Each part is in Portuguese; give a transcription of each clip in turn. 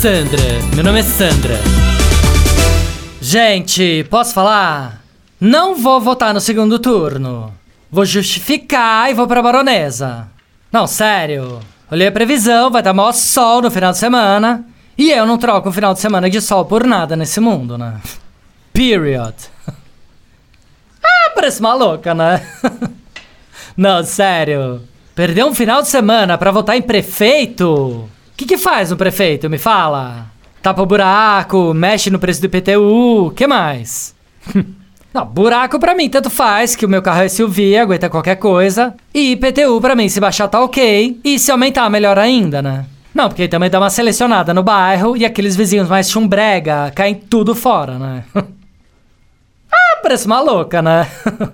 Sandra, meu nome é Sandra. Gente, posso falar? Não vou votar no segundo turno. Vou justificar e vou pra baronesa. Não, sério. Olhei a previsão, vai estar maior sol no final de semana. E eu não troco o final de semana de sol por nada nesse mundo, né? Period. ah, parece maluca, né? não, sério. Perder um final de semana pra votar em prefeito? Que, que faz um prefeito, me fala? Tapa o buraco, mexe no preço do IPTU, que mais? Não, buraco pra mim tanto faz, que o meu carro é SUV, aguenta qualquer coisa. E IPTU pra mim, se baixar tá ok, e se aumentar melhor ainda, né? Não, porque também dá uma selecionada no bairro e aqueles vizinhos mais chumbrega caem tudo fora, né? ah, parece uma louca, né?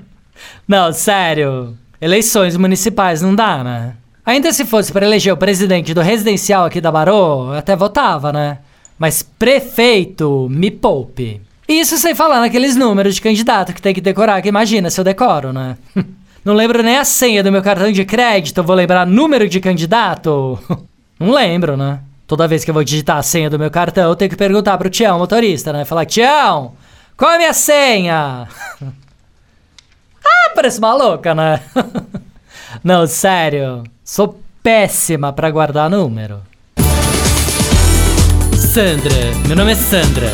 Não, sério. Eleições municipais não dá, né? Ainda se fosse para eleger o presidente do residencial aqui da Barô, até votava, né? Mas prefeito, me poupe. Isso sem falar naqueles números de candidato que tem que decorar, que imagina se eu decoro, né? Não lembro nem a senha do meu cartão de crédito, vou lembrar número de candidato? Não lembro, né? Toda vez que eu vou digitar a senha do meu cartão, eu tenho que perguntar pro Tião, motorista, né? Falar, Tião, qual é a minha senha? parece maluca, né? Não, sério. Sou péssima pra guardar número. Sandra, meu nome é Sandra.